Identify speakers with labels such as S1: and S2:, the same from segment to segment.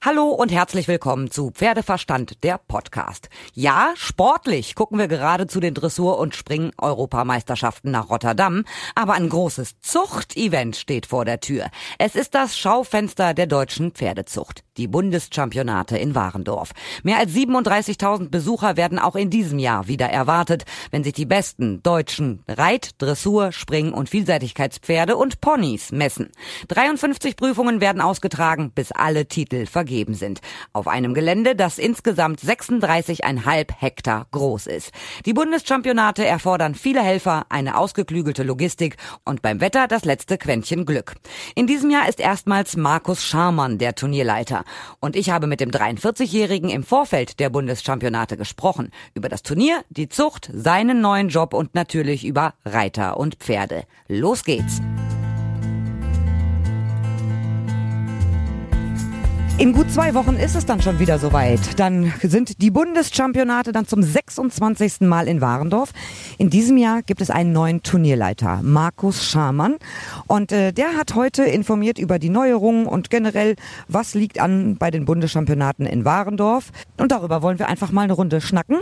S1: Hallo und herzlich willkommen zu Pferdeverstand, der Podcast. Ja, sportlich gucken wir gerade zu den Dressur- und Spring-Europameisterschaften nach Rotterdam, aber ein großes Zuchtevent steht vor der Tür. Es ist das Schaufenster der deutschen Pferdezucht, die Bundeschampionate in Warendorf. Mehr als 37.000 Besucher werden auch in diesem Jahr wieder erwartet, wenn sich die besten deutschen Reit-, Dressur-, Spring- und Vielseitigkeitspferde und Ponys messen. 53 Prüfungen werden ausgetragen, bis alle Titel vergeben sind. Auf einem Gelände, das insgesamt 36,5 Hektar groß ist. Die Bundeschampionate erfordern viele Helfer, eine ausgeklügelte Logistik und beim Wetter das letzte Quäntchen Glück. In diesem Jahr ist erstmals Markus Scharmann der Turnierleiter. Und ich habe mit dem 43-Jährigen im Vorfeld der Bundeschampionate gesprochen. Über das Turnier, die Zucht, seinen neuen Job und natürlich über Reiter und Pferde. Los geht's! In gut zwei Wochen ist es dann schon wieder soweit. Dann sind die Bundeschampionate dann zum 26. Mal in Warendorf. In diesem Jahr gibt es einen neuen Turnierleiter, Markus Schamann. Und äh, der hat heute informiert über die Neuerungen und generell, was liegt an bei den Bundeschampionaten in Warendorf. Und darüber wollen wir einfach mal eine Runde schnacken.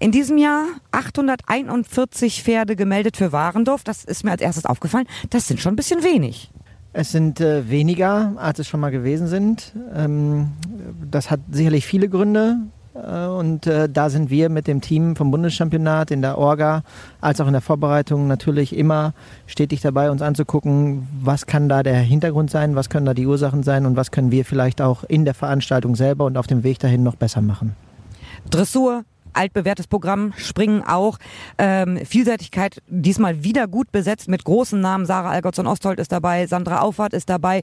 S1: In diesem Jahr 841 Pferde gemeldet für Warendorf. Das ist mir als erstes aufgefallen. Das sind schon ein bisschen wenig.
S2: Es sind äh, weniger, als es schon mal gewesen sind. Ähm, das hat sicherlich viele Gründe. Äh, und äh, da sind wir mit dem Team vom Bundeschampionat in der Orga als auch in der Vorbereitung natürlich immer stetig dabei, uns anzugucken, was kann da der Hintergrund sein, was können da die Ursachen sein und was können wir vielleicht auch in der Veranstaltung selber und auf dem Weg dahin noch besser machen.
S1: Dressur, altbewährtes Programm, Springen auch. Ähm, Vielseitigkeit diesmal wieder gut besetzt mit großen Namen. Sarah Algotsson-Osthold ist dabei, Sandra Auffahrt ist dabei,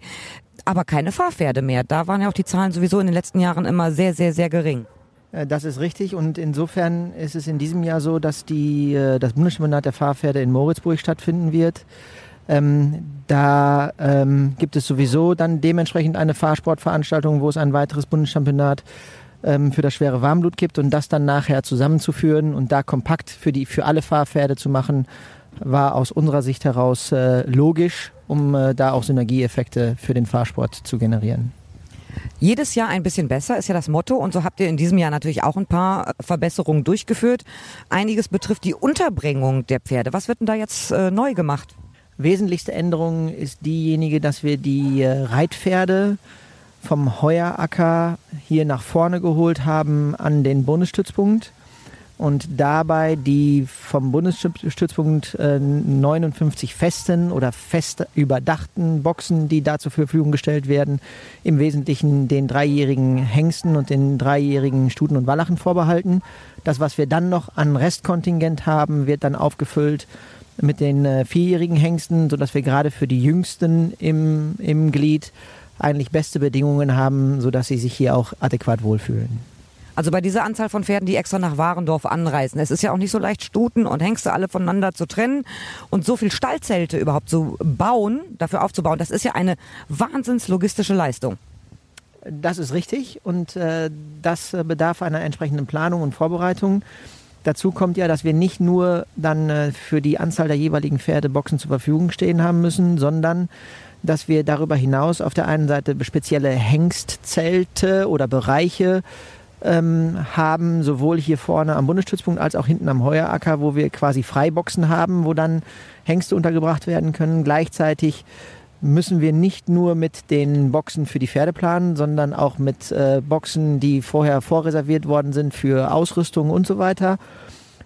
S1: aber keine Fahrpferde mehr. Da waren ja auch die Zahlen sowieso in den letzten Jahren immer sehr, sehr, sehr gering.
S2: Äh, das ist richtig und insofern ist es in diesem Jahr so, dass die, äh, das Bundeschampionat der Fahrpferde in Moritzburg stattfinden wird. Ähm, da ähm, gibt es sowieso dann dementsprechend eine Fahrsportveranstaltung, wo es ein weiteres Bundeschampionat ähm, für das schwere Warmblut gibt und das dann nachher zusammenzuführen und da kompakt für, die, für alle Fahrpferde zu machen, war aus unserer Sicht heraus äh, logisch, um äh, da auch Synergieeffekte für den Fahrsport zu generieren.
S1: Jedes Jahr ein bisschen besser ist ja das Motto und so habt ihr in diesem Jahr natürlich auch ein paar äh, Verbesserungen durchgeführt. Einiges betrifft die Unterbringung der Pferde. Was wird denn da jetzt äh, neu gemacht?
S2: Wesentlichste Änderung ist diejenige, dass wir die äh, Reitpferde vom Heueracker hier nach vorne geholt haben an den Bundesstützpunkt und dabei die vom Bundesstützpunkt äh, 59 festen oder fest überdachten Boxen, die da zur Verfügung gestellt werden, im Wesentlichen den dreijährigen Hengsten und den dreijährigen Stuten und Wallachen vorbehalten. Das, was wir dann noch an Restkontingent haben, wird dann aufgefüllt mit den äh, vierjährigen Hengsten, sodass wir gerade für die Jüngsten im, im Glied eigentlich beste Bedingungen haben, sodass sie sich hier auch adäquat wohlfühlen.
S1: Also bei dieser Anzahl von Pferden, die extra nach Warendorf anreisen. Es ist ja auch nicht so leicht, Stuten und Hengste alle voneinander zu trennen und so viel Stallzelte überhaupt zu bauen, dafür aufzubauen. Das ist ja eine wahnsinns logistische Leistung.
S2: Das ist richtig und äh, das bedarf einer entsprechenden Planung und Vorbereitung. Dazu kommt ja, dass wir nicht nur dann äh, für die Anzahl der jeweiligen Pferde Boxen zur Verfügung stehen haben müssen, sondern dass wir darüber hinaus auf der einen Seite spezielle Hengstzelte oder Bereiche ähm, haben, sowohl hier vorne am Bundesstützpunkt als auch hinten am Heueracker, wo wir quasi Freiboxen haben, wo dann Hengste untergebracht werden können. Gleichzeitig müssen wir nicht nur mit den Boxen für die Pferde planen, sondern auch mit äh, Boxen, die vorher vorreserviert worden sind für Ausrüstung und so weiter.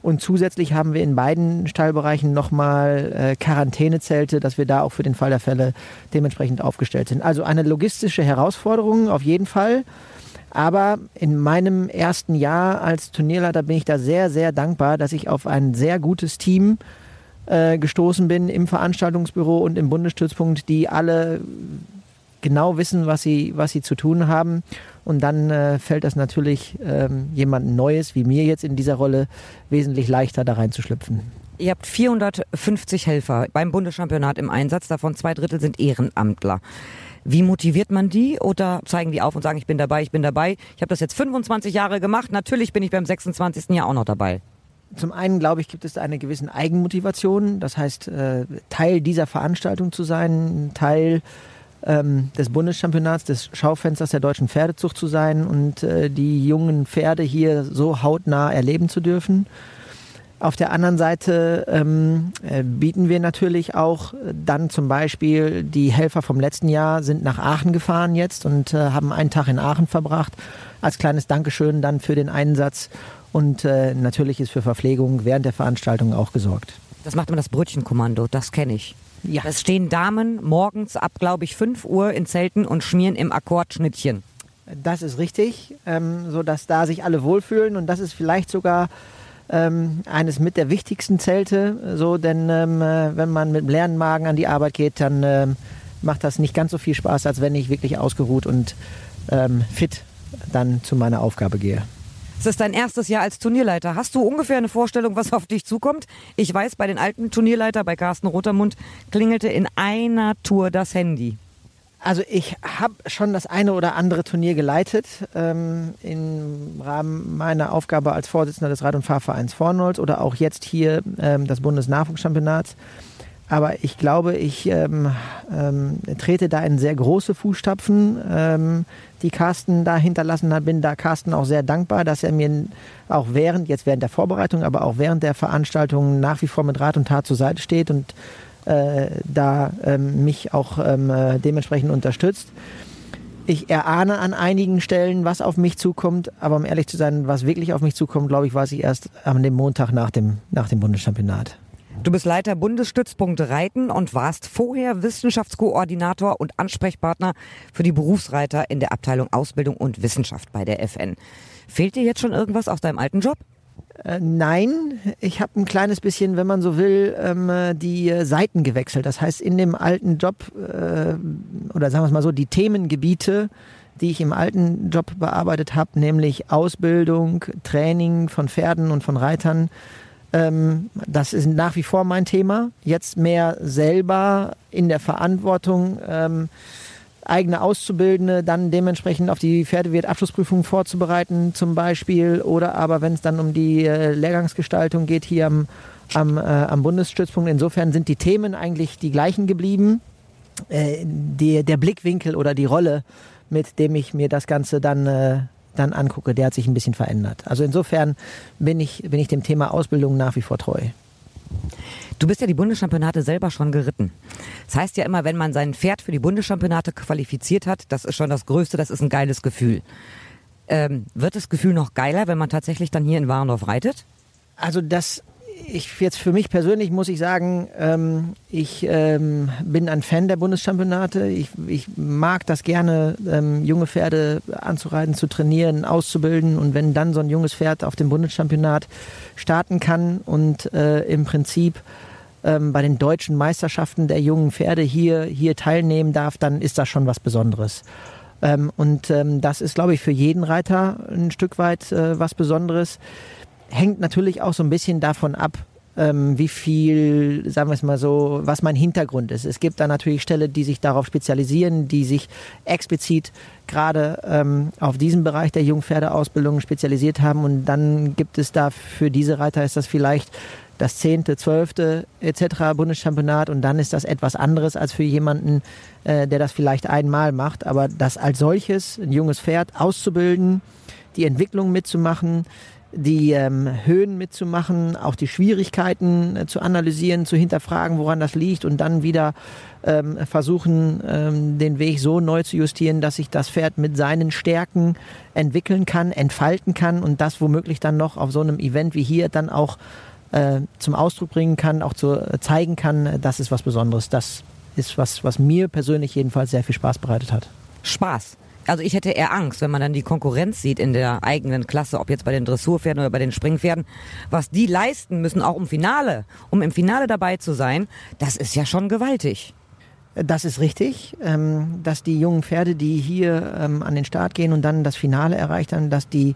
S2: Und zusätzlich haben wir in beiden Stallbereichen nochmal äh, Quarantänezelte, dass wir da auch für den Fall der Fälle dementsprechend aufgestellt sind. Also eine logistische Herausforderung auf jeden Fall. Aber in meinem ersten Jahr als Turnierleiter bin ich da sehr, sehr dankbar, dass ich auf ein sehr gutes Team äh, gestoßen bin im Veranstaltungsbüro und im Bundesstützpunkt, die alle genau wissen, was sie, was sie zu tun haben. Und dann äh, fällt das natürlich ähm, jemand Neues wie mir jetzt in dieser Rolle wesentlich leichter da reinzuschlüpfen.
S1: Ihr habt 450 Helfer beim Bundeschampionat im Einsatz, davon zwei Drittel sind Ehrenamtler. Wie motiviert man die oder zeigen die auf und sagen, ich bin dabei, ich bin dabei? Ich habe das jetzt 25 Jahre gemacht, natürlich bin ich beim 26. Jahr auch noch dabei.
S2: Zum einen, glaube ich, gibt es eine gewisse Eigenmotivation. Das heißt, äh, Teil dieser Veranstaltung zu sein, Teil ähm, des Bundeschampionats, des Schaufensters der deutschen Pferdezucht zu sein und äh, die jungen Pferde hier so hautnah erleben zu dürfen. Auf der anderen Seite ähm, äh, bieten wir natürlich auch dann zum Beispiel die Helfer vom letzten Jahr sind nach Aachen gefahren jetzt und äh, haben einen Tag in Aachen verbracht als kleines Dankeschön dann für den Einsatz und äh, natürlich ist für Verpflegung während der Veranstaltung auch gesorgt.
S1: Das macht immer das Brötchenkommando, das kenne ich. Ja. Es stehen Damen morgens ab, glaube ich, 5 Uhr in Zelten und schmieren im Akkord Schnittchen.
S2: Das ist richtig, ähm, so dass da sich alle wohlfühlen und das ist vielleicht sogar ähm, eines mit der wichtigsten Zelte, so denn ähm, äh, wenn man mit leeren Magen an die Arbeit geht, dann ähm, macht das nicht ganz so viel Spaß, als wenn ich wirklich ausgeruht und ähm, fit dann zu meiner Aufgabe gehe.
S1: Es ist dein erstes Jahr als Turnierleiter. Hast du ungefähr eine Vorstellung, was auf dich zukommt? Ich weiß, bei den alten Turnierleiter, bei Carsten Rotermund, klingelte in einer Tour das Handy.
S2: Also ich habe schon das eine oder andere Turnier geleitet ähm, im Rahmen meiner Aufgabe als Vorsitzender des Rad- und Fahrvereins Vornolz oder auch jetzt hier ähm, das Bundesnachwuchschampionats. Aber ich glaube, ich ähm, ähm, trete da in sehr große Fußstapfen, ähm, die Carsten da hinterlassen hat. Bin da Carsten auch sehr dankbar, dass er mir auch während, jetzt während der Vorbereitung, aber auch während der Veranstaltung nach wie vor mit Rat und Tat zur Seite steht und äh, da ähm, mich auch ähm, äh, dementsprechend unterstützt. Ich erahne an einigen Stellen, was auf mich zukommt, aber um ehrlich zu sein, was wirklich auf mich zukommt, glaube ich, weiß ich erst am dem Montag nach dem, nach dem Bundeschampionat.
S1: Du bist Leiter Bundesstützpunkt Reiten und warst vorher Wissenschaftskoordinator und Ansprechpartner für die Berufsreiter in der Abteilung Ausbildung und Wissenschaft bei der FN. Fehlt dir jetzt schon irgendwas aus deinem alten Job?
S2: Äh, nein, ich habe ein kleines bisschen, wenn man so will, ähm, die äh, Seiten gewechselt. Das heißt, in dem alten Job, äh, oder sagen wir es mal so, die Themengebiete, die ich im alten Job bearbeitet habe, nämlich Ausbildung, Training von Pferden und von Reitern, ähm, das ist nach wie vor mein Thema. Jetzt mehr selber in der Verantwortung, ähm, eigene Auszubildende dann dementsprechend auf die Pferdewirt-Abschlussprüfung vorzubereiten zum Beispiel. Oder aber wenn es dann um die äh, Lehrgangsgestaltung geht hier am, am, äh, am Bundesstützpunkt. Insofern sind die Themen eigentlich die gleichen geblieben. Äh, die, der Blickwinkel oder die Rolle, mit dem ich mir das Ganze dann äh, dann angucke, der hat sich ein bisschen verändert. Also insofern bin ich, bin ich dem Thema Ausbildung nach wie vor treu.
S1: Du bist ja die Bundeschampionate selber schon geritten. Das heißt ja immer, wenn man sein Pferd für die Bundeschampionate qualifiziert hat, das ist schon das Größte, das ist ein geiles Gefühl. Ähm, wird das Gefühl noch geiler, wenn man tatsächlich dann hier in Warendorf reitet?
S2: Also das ich jetzt für mich persönlich muss ich sagen, ähm, ich ähm, bin ein Fan der Bundeschampionate. Ich, ich mag das gerne, ähm, junge Pferde anzureiten, zu trainieren, auszubilden. Und wenn dann so ein junges Pferd auf dem Bundeschampionat starten kann und äh, im Prinzip ähm, bei den deutschen Meisterschaften der jungen Pferde hier, hier teilnehmen darf, dann ist das schon was Besonderes. Ähm, und ähm, das ist, glaube ich, für jeden Reiter ein Stück weit äh, was Besonderes hängt natürlich auch so ein bisschen davon ab, ähm, wie viel, sagen wir es mal so, was mein Hintergrund ist. Es gibt da natürlich Stellen, die sich darauf spezialisieren, die sich explizit gerade ähm, auf diesen Bereich der Jungpferdeausbildung spezialisiert haben. Und dann gibt es da für diese Reiter ist das vielleicht das zehnte, zwölfte etc. Bundeschampionat und dann ist das etwas anderes als für jemanden, äh, der das vielleicht einmal macht. Aber das als solches, ein junges Pferd auszubilden, die Entwicklung mitzumachen, die ähm, Höhen mitzumachen, auch die Schwierigkeiten äh, zu analysieren, zu hinterfragen, woran das liegt und dann wieder ähm, versuchen, ähm, den Weg so neu zu justieren, dass sich das Pferd mit seinen Stärken entwickeln kann, entfalten kann und das womöglich dann noch auf so einem Event wie hier dann auch äh, zum Ausdruck bringen kann, auch zu äh, zeigen kann, das ist was Besonderes. Das ist was, was mir persönlich jedenfalls sehr viel Spaß bereitet hat.
S1: Spaß. Also ich hätte eher Angst, wenn man dann die Konkurrenz sieht in der eigenen Klasse, ob jetzt bei den Dressurpferden oder bei den Springpferden, was die leisten müssen, auch im Finale, um im Finale dabei zu sein, das ist ja schon gewaltig.
S2: Das ist richtig, ähm, dass die jungen Pferde, die hier ähm, an den Start gehen und dann das Finale erreichen, dass die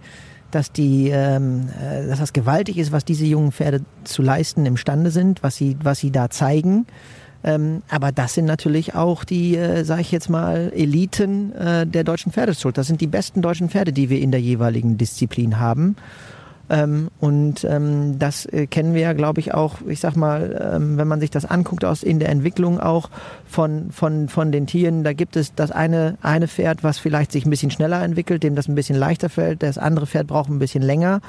S2: dass die, ähm, äh, dass das gewaltig ist, was diese jungen Pferde zu leisten imstande sind, was sie, was sie da zeigen. Ähm, aber das sind natürlich auch die, äh, sage ich jetzt mal, Eliten äh, der deutschen Pferdezucht. Das sind die besten deutschen Pferde, die wir in der jeweiligen Disziplin haben. Ähm, und ähm, das äh, kennen wir ja, glaube ich, auch, ich sag mal, ähm, wenn man sich das anguckt aus in der Entwicklung auch von, von, von den Tieren, da gibt es das eine, eine Pferd, was vielleicht sich ein bisschen schneller entwickelt, dem das ein bisschen leichter fällt, das andere Pferd braucht ein bisschen länger.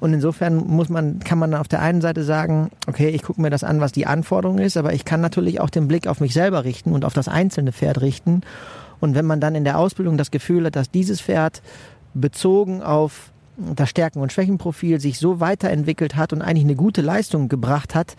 S2: Und insofern muss man, kann man auf der einen Seite sagen, okay, ich gucke mir das an, was die Anforderung ist, aber ich kann natürlich auch den Blick auf mich selber richten und auf das einzelne Pferd richten. Und wenn man dann in der Ausbildung das Gefühl hat, dass dieses Pferd bezogen auf das Stärken- und Schwächenprofil sich so weiterentwickelt hat und eigentlich eine gute Leistung gebracht hat,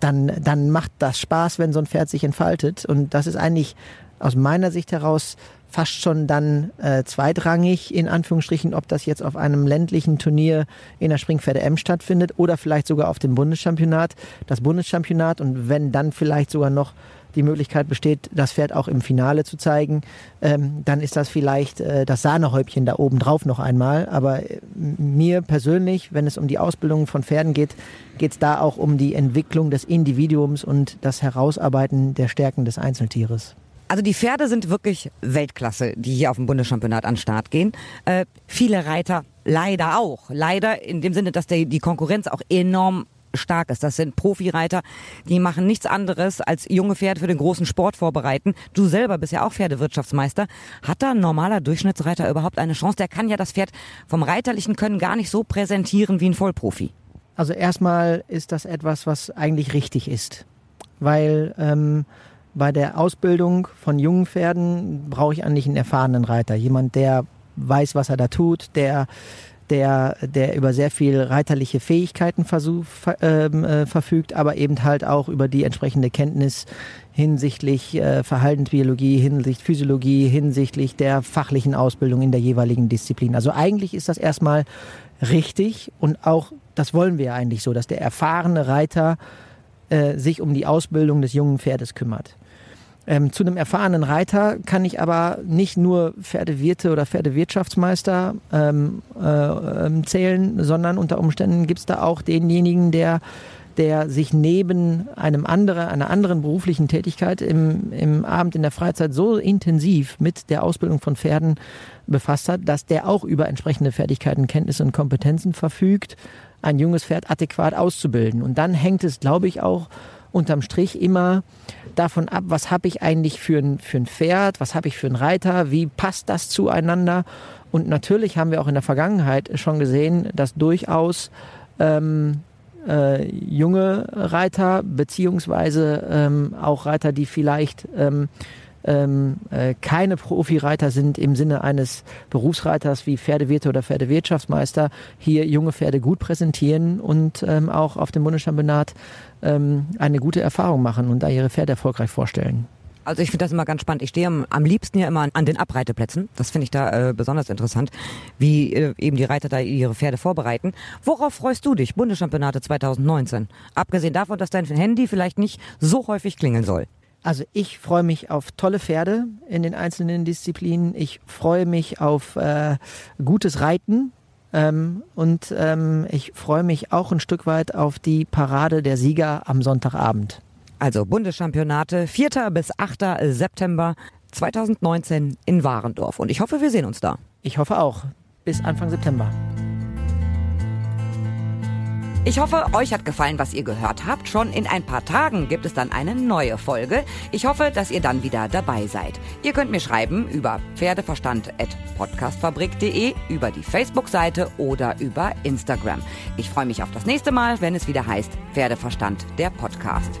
S2: dann, dann macht das Spaß, wenn so ein Pferd sich entfaltet. Und das ist eigentlich aus meiner Sicht heraus fast schon dann äh, zweitrangig, in Anführungsstrichen, ob das jetzt auf einem ländlichen Turnier in der Springpferde M stattfindet oder vielleicht sogar auf dem Bundeschampionat. Das Bundeschampionat und wenn dann vielleicht sogar noch die Möglichkeit besteht, das Pferd auch im Finale zu zeigen, ähm, dann ist das vielleicht äh, das Sahnehäubchen da oben drauf noch einmal. Aber äh, mir persönlich, wenn es um die Ausbildung von Pferden geht, geht es da auch um die Entwicklung des Individuums und das Herausarbeiten der Stärken des Einzeltieres.
S1: Also die Pferde sind wirklich Weltklasse, die hier auf dem Bundeschampionat an den Start gehen. Äh, viele Reiter leider auch. Leider in dem Sinne, dass der, die Konkurrenz auch enorm stark ist. Das sind Profireiter, die machen nichts anderes als junge Pferde für den großen Sport vorbereiten. Du selber bist ja auch Pferdewirtschaftsmeister. Hat da ein normaler Durchschnittsreiter überhaupt eine Chance? Der kann ja das Pferd vom reiterlichen Können gar nicht so präsentieren wie ein Vollprofi.
S2: Also erstmal ist das etwas, was eigentlich richtig ist, weil ähm, bei der Ausbildung von jungen Pferden brauche ich eigentlich einen erfahrenen Reiter, jemand, der weiß, was er da tut, der der, der über sehr viel reiterliche Fähigkeiten versuch, ähm, äh, verfügt, aber eben halt auch über die entsprechende Kenntnis hinsichtlich äh, Verhaltensbiologie, hinsichtlich Physiologie, hinsichtlich der fachlichen Ausbildung in der jeweiligen Disziplin. Also eigentlich ist das erstmal richtig und auch das wollen wir eigentlich so, dass der erfahrene Reiter äh, sich um die Ausbildung des jungen Pferdes kümmert. Ähm, zu einem erfahrenen Reiter kann ich aber nicht nur Pferdewirte oder Pferdewirtschaftsmeister ähm, äh, ähm, zählen, sondern unter Umständen gibt es da auch denjenigen, der der sich neben einem anderen, einer anderen beruflichen Tätigkeit im, im Abend in der Freizeit so intensiv mit der Ausbildung von Pferden befasst hat, dass der auch über entsprechende Fertigkeiten, Kenntnisse und Kompetenzen verfügt, ein junges Pferd adäquat auszubilden. Und dann hängt es, glaube ich, auch unterm Strich immer davon ab, was habe ich eigentlich für ein, für ein Pferd, was habe ich für einen Reiter, wie passt das zueinander. Und natürlich haben wir auch in der Vergangenheit schon gesehen, dass durchaus ähm, äh, junge Reiter beziehungsweise ähm, auch Reiter, die vielleicht ähm, ähm, äh, keine Profireiter sind im Sinne eines Berufsreiters wie Pferdewirte oder Pferdewirtschaftsmeister, hier junge Pferde gut präsentieren und ähm, auch auf dem Bundeschampionat ähm, eine gute Erfahrung machen und da ihre Pferde erfolgreich vorstellen.
S1: Also ich finde das immer ganz spannend. Ich stehe am, liebsten ja immer an den Abreiteplätzen. Das finde ich da äh, besonders interessant, wie äh, eben die Reiter da ihre Pferde vorbereiten. Worauf freust du dich, Bundeschampionate 2019? Abgesehen davon, dass dein Handy vielleicht nicht so häufig klingeln soll.
S2: Also ich freue mich auf tolle Pferde in den einzelnen Disziplinen. Ich freue mich auf äh, gutes Reiten. Ähm, und ähm, ich freue mich auch ein Stück weit auf die Parade der Sieger am Sonntagabend.
S1: Also Bundeschampionate 4. bis 8. September 2019 in Warendorf. Und ich hoffe, wir sehen uns da.
S2: Ich hoffe auch. Bis Anfang September.
S1: Ich hoffe, euch hat gefallen, was ihr gehört habt. Schon in ein paar Tagen gibt es dann eine neue Folge. Ich hoffe, dass ihr dann wieder dabei seid. Ihr könnt mir schreiben über pferdeverstand.podcastfabrik.de, über die Facebook-Seite oder über Instagram. Ich freue mich auf das nächste Mal, wenn es wieder heißt Pferdeverstand, der Podcast.